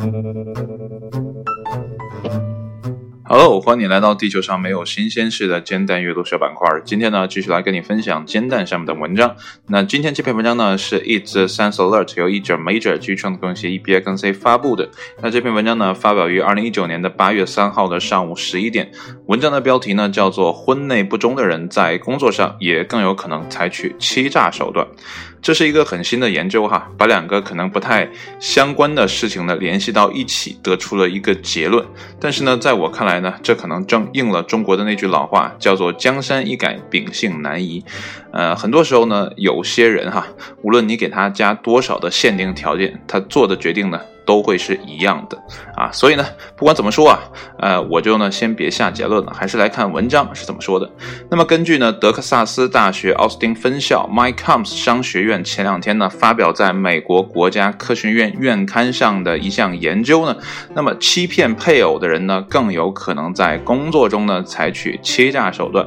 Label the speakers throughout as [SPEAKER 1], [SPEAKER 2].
[SPEAKER 1] Uh... Hello，欢迎来到地球上没有新鲜事的煎蛋阅读小板块。今天呢，继续来跟你分享煎蛋上面的文章。那今天这篇文章呢，是 It's Science Alert 由译者 Major 基于创作公司 EBIC 发布的。那这篇文章呢，发表于二零一九年的八月三号的上午十一点。文章的标题呢，叫做“婚内不忠的人在工作上也更有可能采取欺诈手段”。这是一个很新的研究哈，把两个可能不太相关的事情呢联系到一起，得出了一个结论。但是呢，在我看来呢，这可能正应了中国的那句老话，叫做“江山易改，秉性难移”。呃，很多时候呢，有些人哈，无论你给他加多少的限定条件，他做的决定呢。都会是一样的啊，所以呢，不管怎么说啊，呃，我就呢先别下结论了，还是来看文章是怎么说的。那么根据呢德克萨斯大学奥斯汀分校 MyComs 商学院前两天呢发表在美国国家科学院院刊上的一项研究呢，那么欺骗配偶的人呢更有可能在工作中呢采取欺诈手段。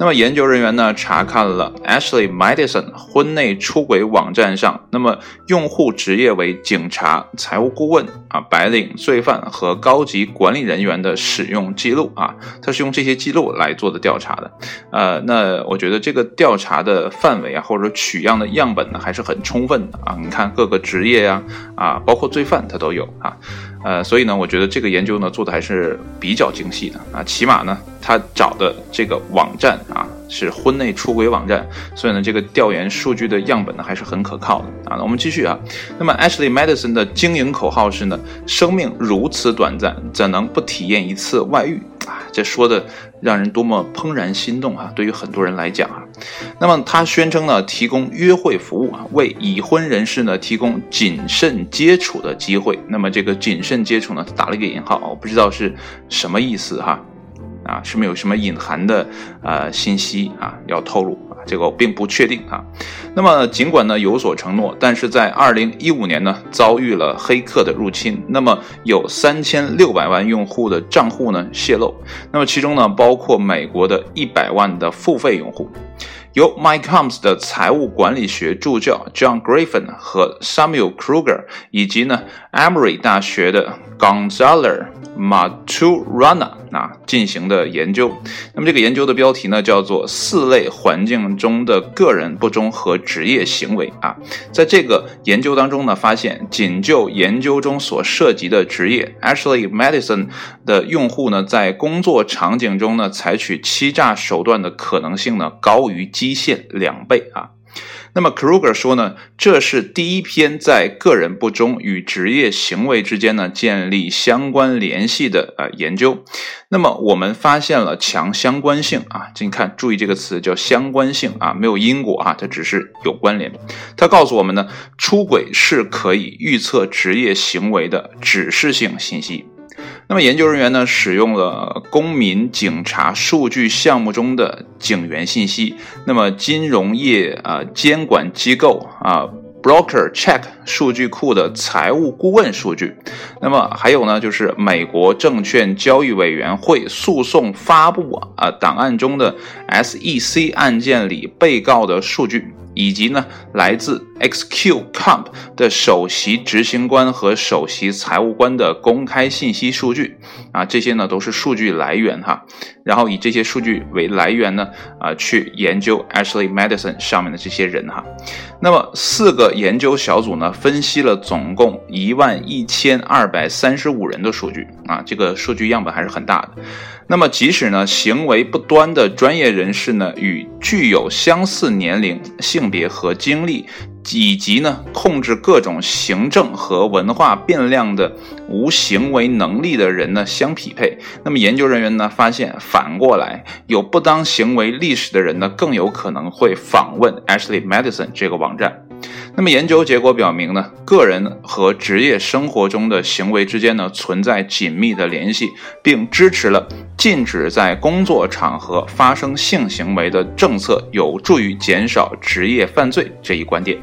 [SPEAKER 1] 那么研究人员呢查看了 Ashley Madison 婚内出轨网站上，那么用户职业为警察、财务顾问啊、白领、罪犯和高级管理人员的使用记录啊，他是用这些记录来做的调查的。呃，那我觉得这个调查的范围啊，或者取样的样本呢，还是很充分的啊。你看各个职业呀，啊，包括罪犯他都有啊。呃，所以呢，我觉得这个研究呢做的还是比较精细的啊，起码呢，他找的这个网站啊是婚内出轨网站，所以呢，这个调研数据的样本呢还是很可靠的啊。那我们继续啊，那么 Ashley Madison 的经营口号是呢，生命如此短暂，怎能不体验一次外遇？啊，这说的让人多么怦然心动啊！对于很多人来讲啊，那么他宣称呢，提供约会服务啊，为已婚人士呢提供谨慎接触的机会。那么这个谨慎接触呢，他打了一个引号，我不知道是什么意思哈。啊，是没有什么隐含的呃信息啊要透露啊，这个我并不确定啊。那么尽管呢有所承诺，但是在二零一五年呢遭遇了黑客的入侵，那么有三千六百万用户的账户呢泄露，那么其中呢包括美国的一百万的付费用户。由 MyComs 的财务管理学助教 John Griffin 和 Samuel Kruger 以及呢 Emory 大学的 Gonzalez Maturana 啊进行的研究。那么这个研究的标题呢叫做“四类环境中的个人不忠和职业行为”啊。在这个研究当中呢，发现仅就研究中所涉及的职业，Ashley Madison 的用户呢，在工作场景中呢，采取欺诈手段的可能性呢，高于。基线两倍啊，那么 Kruger 说呢，这是第一篇在个人不忠与职业行为之间呢建立相关联系的呃研究。那么我们发现了强相关性啊，这你看，注意这个词叫相关性啊，没有因果啊，它只是有关联。它告诉我们呢，出轨是可以预测职业行为的指示性信息。那么研究人员呢，使用了公民警察数据项目中的警员信息，那么金融业啊监管机构啊 broker check 数据库的财务顾问数据，那么还有呢，就是美国证券交易委员会诉讼发布啊档案中的 SEC 案件里被告的数据。以及呢，来自 XQ Comp 的首席执行官和首席财务官的公开信息数据啊，这些呢都是数据来源哈。然后以这些数据为来源呢，啊，去研究 Ashley Madison 上面的这些人哈。那么四个研究小组呢，分析了总共一万一千二百三十五人的数据啊，这个数据样本还是很大的。那么，即使呢行为不端的专业人士呢，与具有相似年龄、性别和经历，以及呢控制各种行政和文化变量的无行为能力的人呢相匹配，那么研究人员呢发现，反过来有不当行为历史的人呢，更有可能会访问 Ashley Madison 这个网站。那么研究结果表明呢，个人和职业生活中的行为之间呢存在紧密的联系，并支持了禁止在工作场合发生性行为的政策有助于减少职业犯罪这一观点。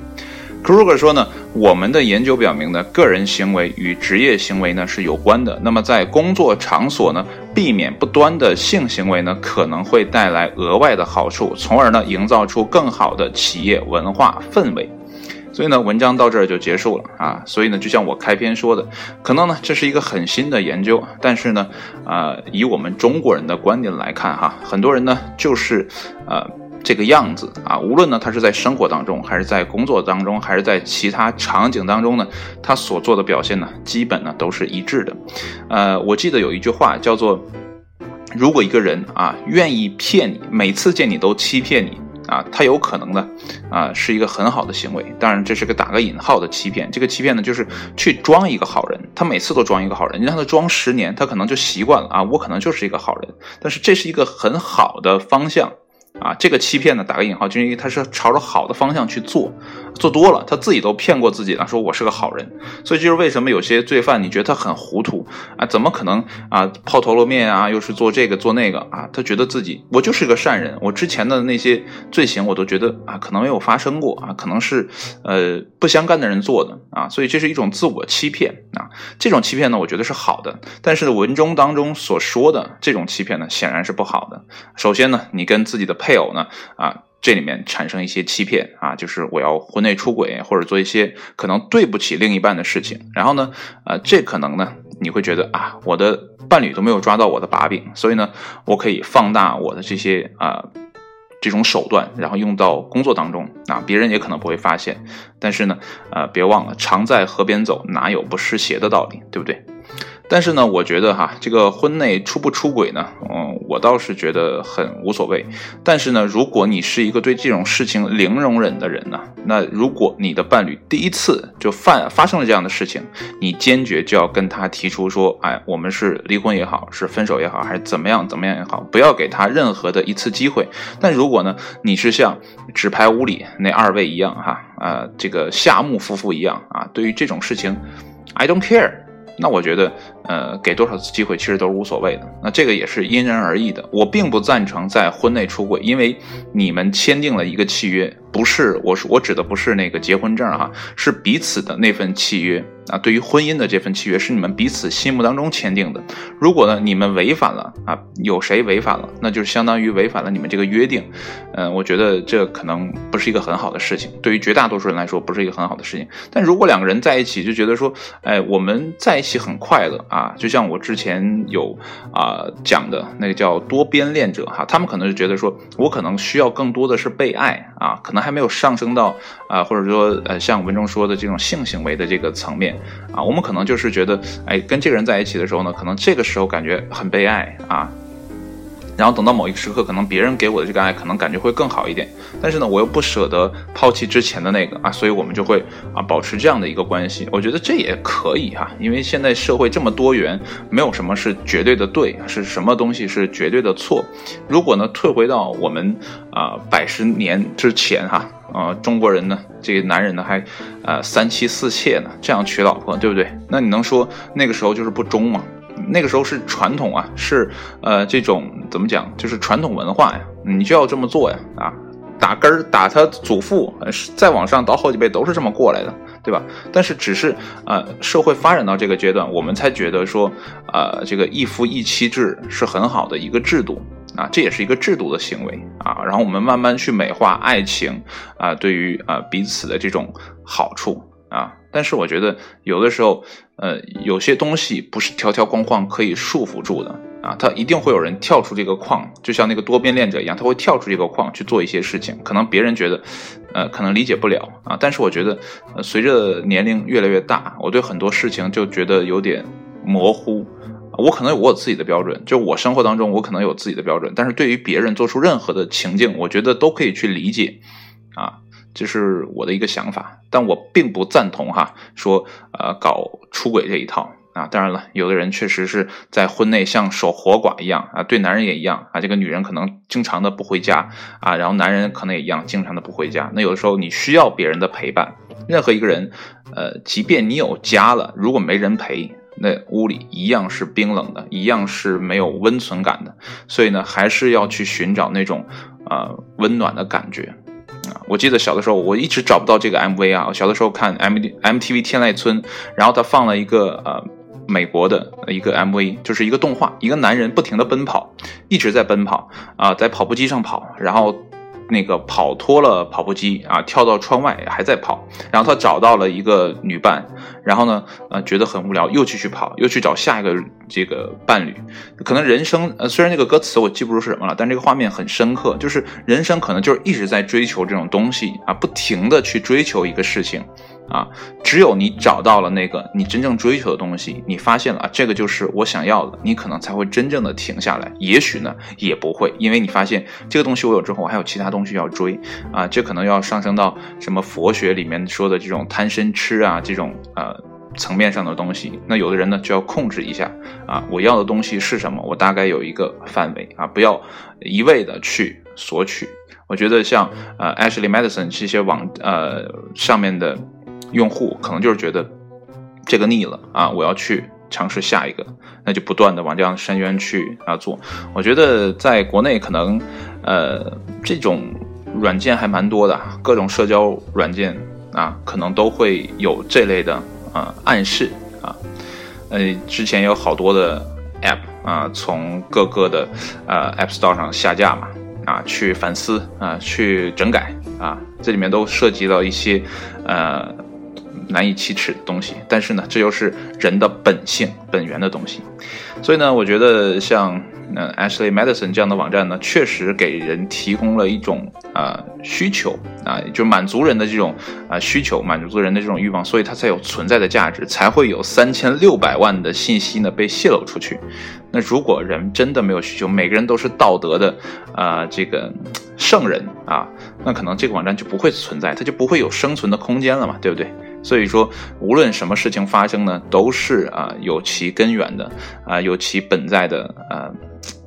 [SPEAKER 1] Kruger 说呢，我们的研究表明呢，个人行为与职业行为呢是有关的。那么在工作场所呢，避免不端的性行为呢，可能会带来额外的好处，从而呢营造出更好的企业文化氛围。所以呢，文章到这儿就结束了啊。所以呢，就像我开篇说的，可能呢这是一个很新的研究，但是呢，啊，以我们中国人的观点来看哈，很多人呢就是呃这个样子啊。无论呢他是在生活当中，还是在工作当中，还是在其他场景当中呢，他所做的表现呢，基本呢都是一致的。呃，我记得有一句话叫做，如果一个人啊愿意骗你，每次见你都欺骗你。啊，他有可能呢，啊，是一个很好的行为。当然，这是个打个引号的欺骗。这个欺骗呢，就是去装一个好人。他每次都装一个好人，你让他装十年，他可能就习惯了啊。我可能就是一个好人。但是这是一个很好的方向。啊，这个欺骗呢，打个引号，就因为他是朝着好的方向去做，做多了，他自己都骗过自己了，说我是个好人，所以就是为什么有些罪犯你觉得他很糊涂啊？怎么可能啊？抛头露面啊，又是做这个做那个啊？他觉得自己我就是个善人，我之前的那些罪行我都觉得啊，可能没有发生过啊，可能是呃不相干的人做的啊，所以这是一种自我欺骗啊。这种欺骗呢，我觉得是好的，但是文中当中所说的这种欺骗呢，显然是不好的。首先呢，你跟自己的配偶呢，啊，这里面产生一些欺骗啊，就是我要婚内出轨或者做一些可能对不起另一半的事情。然后呢，呃，这可能呢，你会觉得啊，我的伴侣都没有抓到我的把柄，所以呢，我可以放大我的这些啊这种手段，然后用到工作当中啊，别人也可能不会发现。但是呢，呃，别忘了，常在河边走，哪有不湿鞋的道理，对不对？但是呢，我觉得哈，这个婚内出不出轨呢？嗯，我倒是觉得很无所谓。但是呢，如果你是一个对这种事情零容忍的人呢，那如果你的伴侣第一次就犯发生了这样的事情，你坚决就要跟他提出说，哎，我们是离婚也好，是分手也好，还是怎么样怎么样也好，不要给他任何的一次机会。但如果呢，你是像纸牌屋里那二位一样哈，呃，这个夏目夫妇一样啊，对于这种事情，I don't care。那我觉得，呃，给多少次机会其实都是无所谓的。那这个也是因人而异的。我并不赞成在婚内出轨，因为你们签订了一个契约，不是我是我指的不是那个结婚证哈，是彼此的那份契约。啊，对于婚姻的这份契约是你们彼此心目当中签订的。如果呢你们违反了啊，有谁违反了，那就是相当于违反了你们这个约定。嗯，我觉得这可能不是一个很好的事情，对于绝大多数人来说不是一个很好的事情。但如果两个人在一起就觉得说，哎，我们在一起很快乐啊，啊就像我之前有啊讲的那个叫多边恋者哈，他们可能是觉得说我可能需要更多的是被爱啊，可能还没有上升到啊或者说呃像文中说的这种性行为的这个层面。啊，我们可能就是觉得，哎，跟这个人在一起的时候呢，可能这个时候感觉很被爱啊，然后等到某一个时刻，可能别人给我的这个爱，可能感觉会更好一点。但是呢，我又不舍得抛弃之前的那个啊，所以我们就会啊保持这样的一个关系。我觉得这也可以哈，因为现在社会这么多元，没有什么是绝对的对，是什么东西是绝对的错。如果呢，退回到我们啊百十年之前哈。啊，中国人呢，这个男人呢还，呃，三妻四妾呢，这样娶老婆，对不对？那你能说那个时候就是不忠吗？那个时候是传统啊，是呃这种怎么讲，就是传统文化呀，你就要这么做呀，啊，打根儿打他祖父，再往上倒好几辈都是这么过来的，对吧？但是只是呃社会发展到这个阶段，我们才觉得说，呃这个一夫一妻制是很好的一个制度。啊，这也是一个制度的行为啊，然后我们慢慢去美化爱情啊，对于啊彼此的这种好处啊，但是我觉得有的时候，呃，有些东西不是条条框框可以束缚住的啊，它一定会有人跳出这个框，就像那个多边恋者一样，他会跳出这个框去做一些事情，可能别人觉得，呃，可能理解不了啊，但是我觉得，随着年龄越来越大，我对很多事情就觉得有点模糊。我可能有我自己的标准，就我生活当中我可能有自己的标准，但是对于别人做出任何的情境，我觉得都可以去理解，啊，这是我的一个想法，但我并不赞同哈，说呃搞出轨这一套啊。当然了，有的人确实是在婚内像守活寡一样啊，对男人也一样啊，这个女人可能经常的不回家啊，然后男人可能也一样经常的不回家。那有的时候你需要别人的陪伴，任何一个人，呃，即便你有家了，如果没人陪。那屋里一样是冰冷的，一样是没有温存感的，所以呢，还是要去寻找那种，呃，温暖的感觉，啊，我记得小的时候我一直找不到这个 MV 啊，我小的时候看 M MTV 天籁村，然后他放了一个呃美国的一个 MV，就是一个动画，一个男人不停的奔跑，一直在奔跑啊，在跑步机上跑，然后那个跑脱了跑步机啊，跳到窗外还在跑，然后他找到了一个女伴，然后呢，呃，觉得很无聊，又继续跑，又去找下一个这个伴侣。可能人生，呃，虽然这个歌词我记不住是什么了，但这个画面很深刻，就是人生可能就是一直在追求这种东西啊，不停的去追求一个事情。啊，只有你找到了那个你真正追求的东西，你发现了啊，这个就是我想要的，你可能才会真正的停下来。也许呢，也不会，因为你发现这个东西我有之后，我还有其他东西要追啊，这可能要上升到什么佛学里面说的这种贪嗔痴啊这种呃层面上的东西。那有的人呢就要控制一下啊，我要的东西是什么，我大概有一个范围啊，不要一味的去索取。我觉得像呃 Ashley Madison 这些网呃上面的。用户可能就是觉得这个腻了啊，我要去尝试下一个，那就不断的往这样深渊去啊做。我觉得在国内可能呃这种软件还蛮多的，各种社交软件啊，可能都会有这类的啊暗示啊。呃，之前有好多的 App 啊，从各个的呃 App Store 上下架嘛，啊，去反思啊，去整改啊，这里面都涉及到一些呃。难以启齿的东西，但是呢，这又是人的本性、本源的东西，所以呢，我觉得像呃 Ashley Madison 这样的网站呢，确实给人提供了一种啊需求啊，就满足人的这种啊需求，满足人的这种欲望，所以它才有存在的价值，才会有三千六百万的信息呢被泄露出去。那如果人真的没有需求，每个人都是道德的啊这个圣人啊，那可能这个网站就不会存在，它就不会有生存的空间了嘛，对不对？所以说，无论什么事情发生呢，都是啊有其根源的啊，有其本在的啊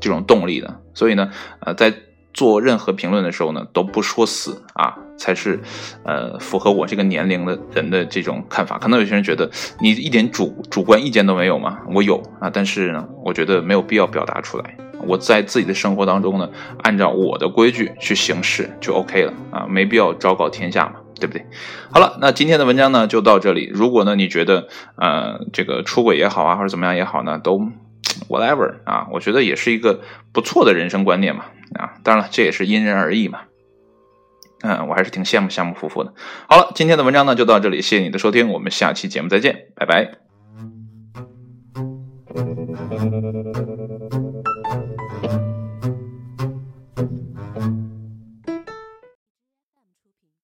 [SPEAKER 1] 这种动力的。所以呢，呃，在做任何评论的时候呢，都不说死啊，才是呃符合我这个年龄的人的这种看法。可能有些人觉得你一点主主观意见都没有吗？我有啊，但是呢，我觉得没有必要表达出来。我在自己的生活当中呢，按照我的规矩去行事就 OK 了啊，没必要昭告天下嘛。对不对？好了，那今天的文章呢就到这里。如果呢你觉得呃这个出轨也好啊，或者怎么样也好呢，都 whatever 啊，我觉得也是一个不错的人生观念嘛啊。当然了，这也是因人而异嘛。嗯，我还是挺羡慕羡慕夫妇的。好了，今天的文章呢就到这里，谢谢你的收听，我们下期节目再见，拜拜。